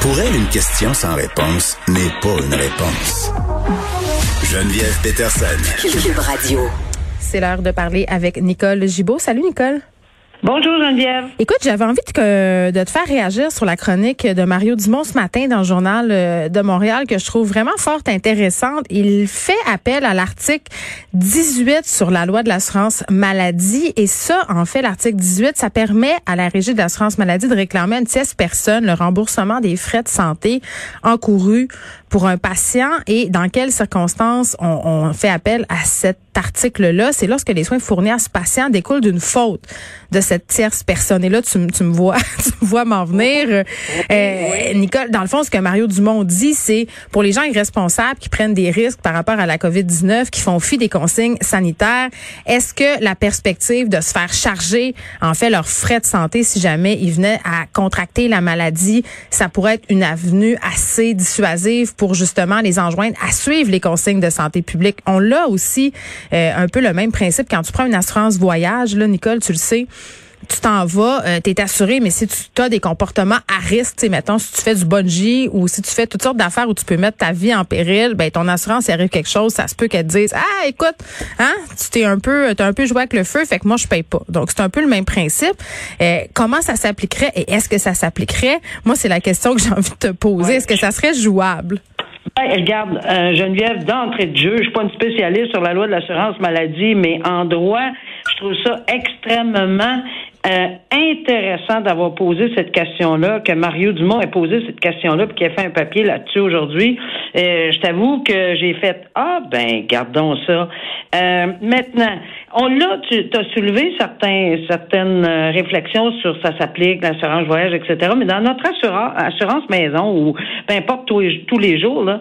Pour elle, une question sans réponse n'est pas une réponse. Geneviève Peterson. Cube Radio. C'est l'heure de parler avec Nicole Gibaud. Salut Nicole. Bonjour Geneviève. Écoute, j'avais envie de, te faire réagir sur la chronique de Mario Dumont ce matin dans le journal euh, de Montréal que je trouve vraiment fort intéressante. Il fait appel à l'article 18 sur la loi de l'assurance maladie et ça, en fait, l'article 18, ça permet à la régie de l'assurance maladie de réclamer à une tierce personne le remboursement des frais de santé encourus pour un patient et dans quelles circonstances on, fait appel à cet article-là. C'est lorsque les soins fournis à ce patient découlent d'une faute de cette tierce personne. Et là, tu, tu me vois, tu me vois m'en venir. Euh, Nicole, dans le fond, ce que Mario Dumont dit, c'est pour les gens irresponsables qui prennent des risques par rapport à la COVID-19, qui font fi des consignes sanitaires, est-ce que la perspective de se faire charger, en fait, leurs frais de santé si jamais ils venaient à contracter la maladie, ça pourrait être une avenue assez dissuasive pour justement les enjoindre à suivre les consignes de santé publique? On l'a aussi euh, un peu le même principe quand tu prends une assurance voyage, là, Nicole, tu le sais tu t'en vas, euh, tu es assuré, mais si tu as des comportements à risque, tu mettons, si tu fais du bungee ou si tu fais toutes sortes d'affaires où tu peux mettre ta vie en péril, ben ton assurance, il arrive quelque chose, ça se peut qu'elle te dise Ah, écoute, hein, tu t'es un peu t'as un peu joué avec le feu, fait que moi je paye pas. Donc c'est un peu le même principe. Euh, comment ça s'appliquerait et est-ce que ça s'appliquerait? Moi, c'est la question que j'ai envie de te poser. Est-ce que ça serait jouable? Regarde, euh, Geneviève, d'entrée de jeu, je suis pas une spécialiste sur la loi de l'assurance maladie, mais en droit, je trouve ça extrêmement euh, intéressant d'avoir posé cette question-là, que Mario Dumont ait posé cette question-là, puis qu'il ait fait un papier là-dessus aujourd'hui. Euh, je t'avoue que j'ai fait Ah ben, gardons ça. Euh, maintenant, on l'a, tu as soulevé certains, certaines réflexions sur ça s'applique, l'assurance voyage, etc. Mais dans notre assurance, assurance maison ou peu importe tous les, tous les jours, là,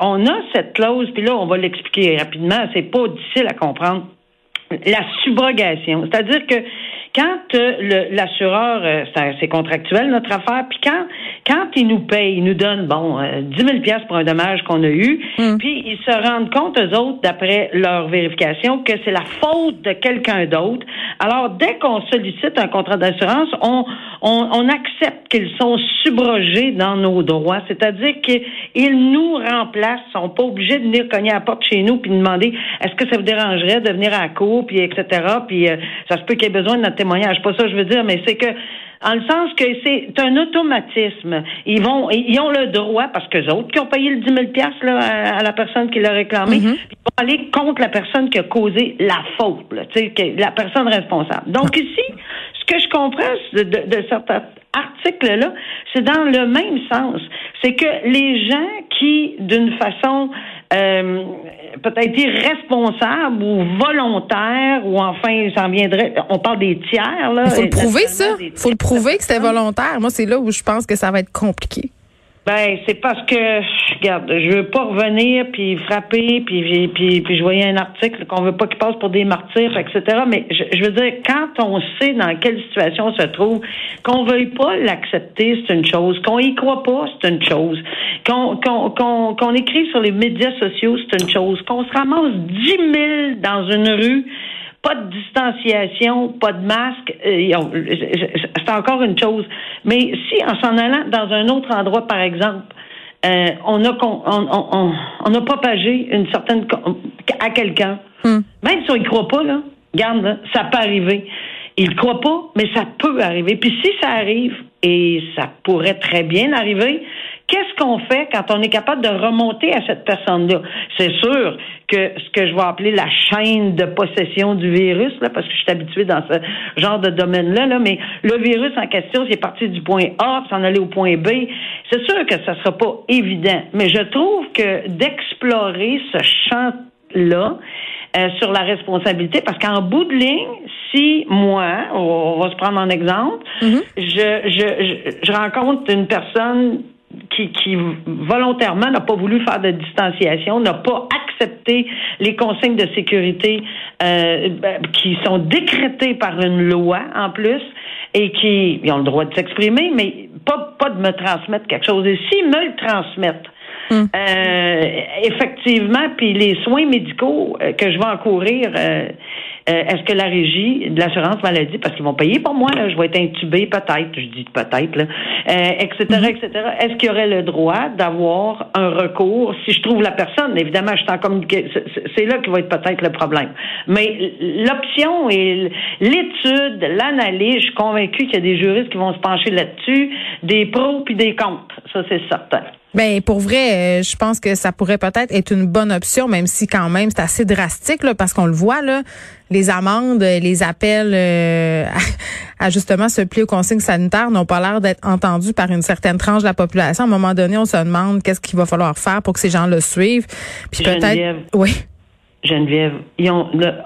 on a cette clause, puis là, on va l'expliquer rapidement, c'est pas difficile à comprendre. La subrogation. C'est-à-dire que quand euh, l'assureur, euh, c'est contractuel notre affaire, puis quand quand il nous paye, il nous donne bon euh, 10 000 pièces pour un dommage qu'on a eu, mm. puis ils se rendent compte eux autres d'après leur vérification que c'est la faute de quelqu'un d'autre. Alors dès qu'on sollicite un contrat d'assurance, on, on, on accepte qu'ils sont subrogés dans nos droits, c'est-à-dire qu'ils nous remplacent, ils sont pas obligés de venir cogner à la porte chez nous puis demander est-ce que ça vous dérangerait de venir à la cour puis etc. Puis ça se peut qu'il y ait besoin de notre témoignage. Pas ça, je veux dire, mais c'est que en le sens que c'est un automatisme. Ils vont, ils ont le droit, parce que autres qui ont payé le 10 000 là, à, la personne qui l'a réclamé, mm-hmm. ils vont aller contre la personne qui a causé la faute, là, la personne responsable. Donc ici, ce que je comprends de, de, de certains articles-là, c'est dans le même sens. C'est que les gens qui, d'une façon euh, peut-être irresponsable ou volontaire ou enfin ça en viendrait on parle des tiers là. Il faut le prouver ça. Il faut le prouver que c'était volontaire. Moi c'est là où je pense que ça va être compliqué. Ben, c'est parce que, regarde, je veux pas revenir puis frapper puis puis puis je voyais un article qu'on veut pas qu'il passe pour des martyrs, etc. Mais je, veux dire, quand on sait dans quelle situation on se trouve, qu'on veuille pas l'accepter, c'est une chose. Qu'on y croit pas, c'est une chose. Qu'on qu'on qu'on qu'on écrit sur les médias sociaux, c'est une chose. Qu'on se ramasse dix mille dans une rue pas de distanciation, pas de masque, euh, c'est encore une chose. Mais si en s'en allant dans un autre endroit, par exemple, euh, on a on, on, a propagé une certaine à quelqu'un, hmm. même si on y croit pas là, garde, ça peut arriver. Il ne croit pas, mais ça peut arriver. Puis si ça arrive, et ça pourrait très bien arriver, Qu'est-ce qu'on fait quand on est capable de remonter à cette personne-là? C'est sûr que ce que je vais appeler la chaîne de possession du virus, là, parce que je suis habituée dans ce genre de domaine-là, là, mais le virus en question, c'est parti du point A, s'en aller au point B. C'est sûr que ça sera pas évident, mais je trouve que d'explorer ce champ là euh, sur la responsabilité, parce qu'en bout de ligne, si moi, on va se prendre en exemple, mm-hmm. je, je, je rencontre une personne qui, qui volontairement n'a pas voulu faire de distanciation, n'a pas accepté les consignes de sécurité euh, ben, qui sont décrétées par une loi en plus et qui ont le droit de s'exprimer, mais pas, pas de me transmettre quelque chose. Et s'ils me le transmettent, hum. euh, effectivement, puis les soins médicaux euh, que je vais encourir, euh, est-ce que la régie de l'assurance maladie, parce qu'ils vont payer pour moi, là, je vais être intubé peut-être, je dis peut-être, là, etc., euh, etc., est-ce qu'il y aurait le droit d'avoir un recours si je trouve la personne? Évidemment, je suis en communication. C'est là qui va être peut-être le problème. Mais l'option et l'étude, l'analyse, je suis convaincu qu'il y a des juristes qui vont se pencher là-dessus, des pros puis des contre. Ça, c'est certain. Ben pour vrai, euh, je pense que ça pourrait peut-être être une bonne option, même si quand même c'est assez drastique là, parce qu'on le voit là, les amendes, les appels euh, à, justement se plier aux consignes sanitaires n'ont pas l'air d'être entendus par une certaine tranche de la population. À un moment donné, on se demande qu'est-ce qu'il va falloir faire pour que ces gens le suivent. Puis peut-être, oui. Geneviève,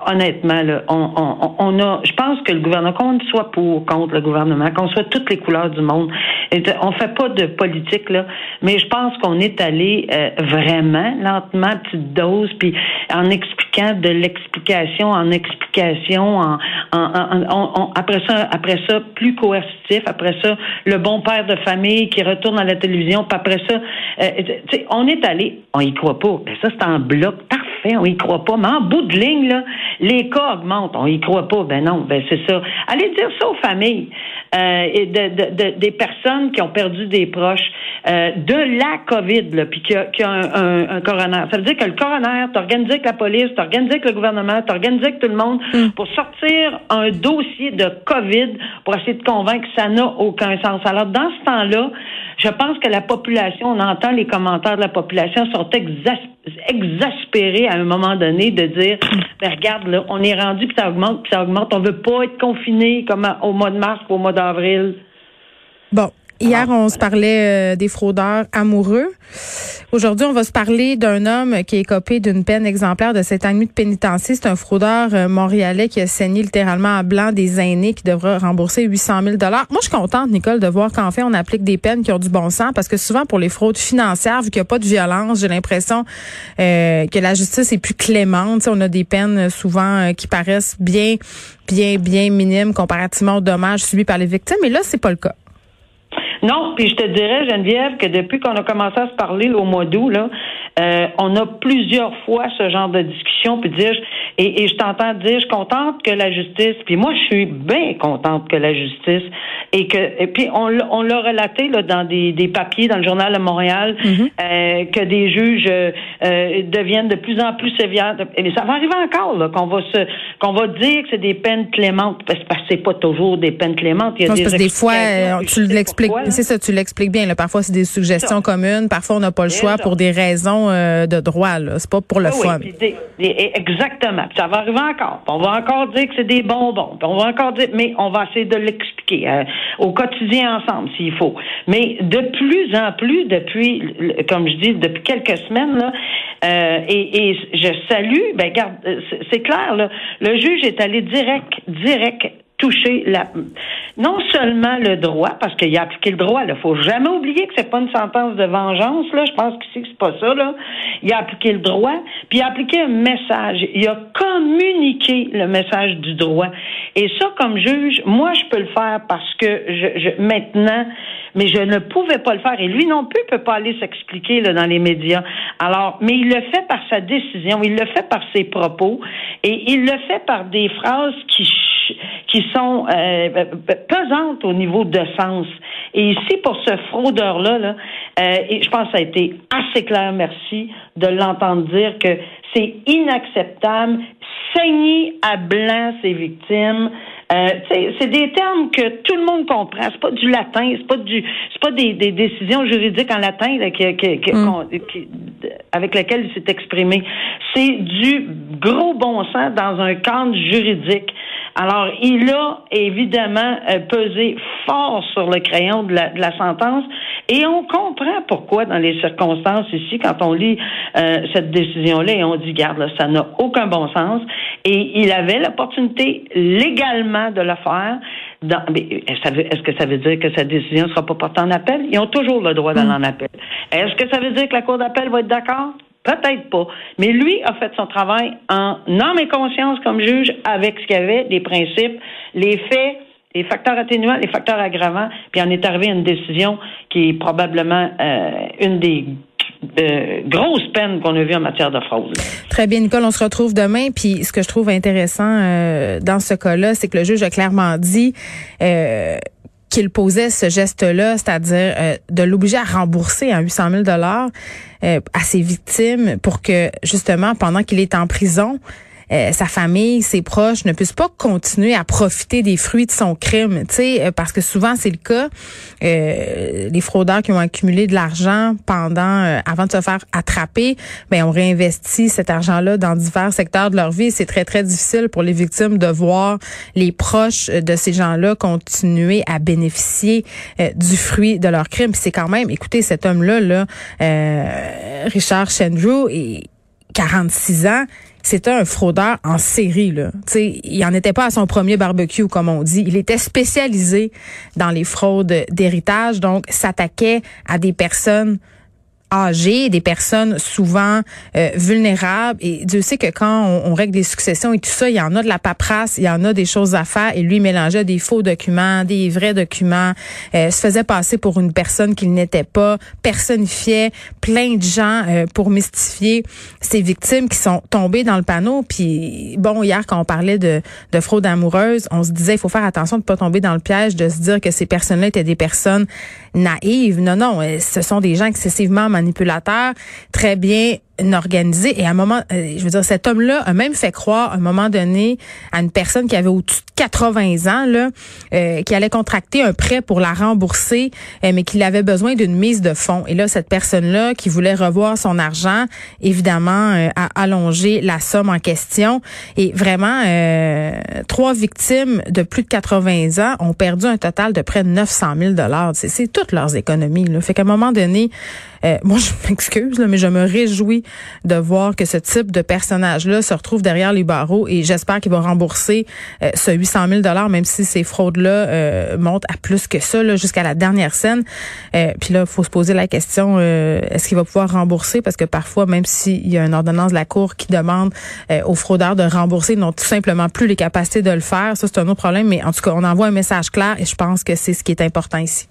honnêtement, on, a, je pense que le gouvernement, qu'on soit pour, contre le gouvernement, qu'on soit toutes les couleurs du monde, on fait pas de politique là, mais je pense qu'on est allé euh, vraiment lentement, petite dose, puis en expliquant de l'explication, en explication, en, après ça, après ça, plus coercitif, après ça, le bon père de famille qui retourne à la télévision, puis après ça, euh, on est allé, on y croit pas, mais ça c'est en bloc parfait, on y croit pas mais en bout de ligne, là, les cas augmentent. On y croit pas. Ben non, ben c'est ça. Allez dire ça aux familles euh, et de, de, des personnes qui ont perdu des proches euh, de la COVID, là, puis qui a, qui a un, un, coroner. Ça veut dire que le coroner, t'organisé avec la police, t'organisé avec le gouvernement, t'organisé avec tout le monde mm. pour sortir un dossier de COVID pour essayer de convaincre que ça n'a aucun sens. Alors, dans ce temps-là, je pense que la population, on entend les commentaires de la population, sont exaspérés à un moment donné de dire, ben regarde, là, on est rendu, puis ça augmente, puis ça augmente. On veut pas être confiné comme au mois de mars ou au mois d'avril. Bon, Hier, on se parlait euh, des fraudeurs amoureux. Aujourd'hui, on va se parler d'un homme qui est copé d'une peine exemplaire de sept ans de pénitencier. C'est un fraudeur euh, montréalais qui a saigné littéralement à blanc des aînés qui devra rembourser 800 000 Moi, je suis contente, Nicole, de voir qu'en fait, on applique des peines qui ont du bon sens parce que souvent, pour les fraudes financières, vu qu'il n'y a pas de violence, j'ai l'impression euh, que la justice est plus clémente. on a des peines souvent qui paraissent bien, bien, bien minimes comparativement aux dommages subis par les victimes. Mais là, c'est pas le cas. Non, puis je te dirais, Geneviève, que depuis qu'on a commencé à se parler au mois d'août, là, euh, on a plusieurs fois ce genre de discussion, puis dire, et, et je t'entends dire, je suis contente que la justice, puis moi je suis bien contente que la justice, et que, et puis on, on l'a relaté là, dans des, des papiers dans le journal de Montréal, mm-hmm. euh, que des juges euh, deviennent de plus en plus sévères. Et ça va arriver encore là, qu'on va se, qu'on va dire que c'est des peines clémentes, parce que c'est pas toujours des peines clémentes. Il y a des, des fois, tu l'expliques, c'est ça, tu l'expliques bien. Là. Parfois c'est des suggestions communes, parfois on n'a pas le choix pour des raisons euh, de droit. Là. C'est pas pour le fun. exactement. ça va arriver encore. On va encore dire que c'est des bonbons. On va encore dire, mais on va essayer de l'expliquer euh, au quotidien ensemble s'il faut. Mais de plus en plus, depuis, comme je dis, depuis quelques semaines, là, euh, et, et, je salue, ben garde, c'est clair, là, le juge est allé direct, direct toucher la non seulement le droit parce qu'il a appliqué le droit là faut jamais oublier que c'est pas une sentence de vengeance là je pense que c'est pas ça là il a appliqué le droit puis il a appliqué un message il a communiqué le message du droit et ça comme juge moi je peux le faire parce que je, je maintenant mais je ne pouvais pas le faire. Et lui non plus peut pas aller s'expliquer dans les médias. Alors, mais il le fait par sa décision, il le fait par ses propos, et il le fait par des phrases qui qui sont euh, pesantes au niveau de sens. Et ici, pour ce fraudeur-là, là, euh, et je pense que ça a été assez clair, merci, de l'entendre dire que c'est inacceptable, saigner à blanc ses victimes, euh, c'est des termes que tout le monde comprend. C'est pas du latin, c'est pas du, c'est pas des, des, décisions juridiques en latin là, qui, qui, mm. avec lesquelles il s'est exprimé. C'est du gros bon sens dans un cadre juridique. Alors, il a évidemment euh, pesé fort sur le crayon de la, de la sentence Et on comprend pourquoi, dans les circonstances ici, quand on lit euh, cette décision-là et on dit, garde, ça n'a aucun bon sens. Et il avait l'opportunité légalement de le faire. Est-ce que ça veut dire que sa décision ne sera pas portée en appel? Ils ont toujours le droit d'aller mm. en appel. Est-ce que ça veut dire que la Cour d'appel va être d'accord? Peut-être pas. Mais lui a fait son travail en âme et conscience comme juge avec ce qu'il y avait, les principes, les faits, les facteurs atténuants, les facteurs aggravants, puis en est arrivé à une décision qui est probablement euh, une des euh, grosses peines qu'on a vues en matière de fraude. Très bien, Nicole, on se retrouve demain. Puis ce que je trouve intéressant euh, dans ce cas-là, c'est que le juge a clairement dit qu'il posait ce geste-là, c'est-à-dire euh, de l'obliger à rembourser un 800 000 dollars euh, à ses victimes pour que justement pendant qu'il est en prison, euh, sa famille, ses proches ne puissent pas continuer à profiter des fruits de son crime, tu sais, euh, parce que souvent c'est le cas. Euh, les fraudeurs qui ont accumulé de l'argent pendant, avant de se faire attraper, ben on réinvestit cet argent-là dans divers secteurs de leur vie. C'est très très difficile pour les victimes de voir les proches de ces gens-là continuer à bénéficier du fruit de leur crime. c'est quand même, écoutez, cet homme-là, là, Richard Shendrew, et 46 ans, c'était un fraudeur en série. Là. il n'en était pas à son premier barbecue, comme on dit. Il était spécialisé dans les fraudes d'héritage, donc s'attaquait à des personnes âgés, des personnes souvent euh, vulnérables. Et Dieu sait que quand on, règle des successions et tout ça, il y en a de la paperasse, il y en a des choses à faire. Et lui mélangeait des faux documents, des vrais documents, euh, se faisait passer pour une personne qu'il n'était pas, personnifiait plein de gens euh, pour mystifier ces victimes qui sont tombées dans le panneau. Puis bon, hier quand on parlait de, de fraude amoureuse, on se disait il faut faire attention de pas tomber dans le piège de se dire que ces personnes-là étaient des personnes naïves. Non, non, ce sont des gens excessivement manipulateur, très bien Et à un moment, euh, je veux dire, cet homme-là a même fait croire à un moment donné à une personne qui avait au-dessus de 80 ans, là, euh, qui allait contracter un prêt pour la rembourser, euh, mais qu'il avait besoin d'une mise de fonds. Et là, cette personne-là, qui voulait revoir son argent, évidemment, a allongé la somme en question. Et vraiment, trois victimes de plus de 80 ans ont perdu un total de près de 900 000 dollars. C'est toutes leurs économies. Là. Fait qu'à un moment donné, moi, je m'excuse, mais je me réjouis de voir que ce type de personnage-là se retrouve derrière les barreaux et j'espère qu'il va rembourser euh, ce 800 000 dollars, même si ces fraudes-là euh, montent à plus que ça, jusqu'à la dernière scène. Euh, puis là, il faut se poser la question est-ce qu'il va pouvoir rembourser? Parce que parfois, même s'il y a une ordonnance de la Cour qui demande aux fraudeurs de rembourser, ils n'ont tout simplement plus les capacités de le faire. Ça, c'est un autre problème. Mais en tout cas, on envoie un message clair et je pense que c'est ce qui est important ici.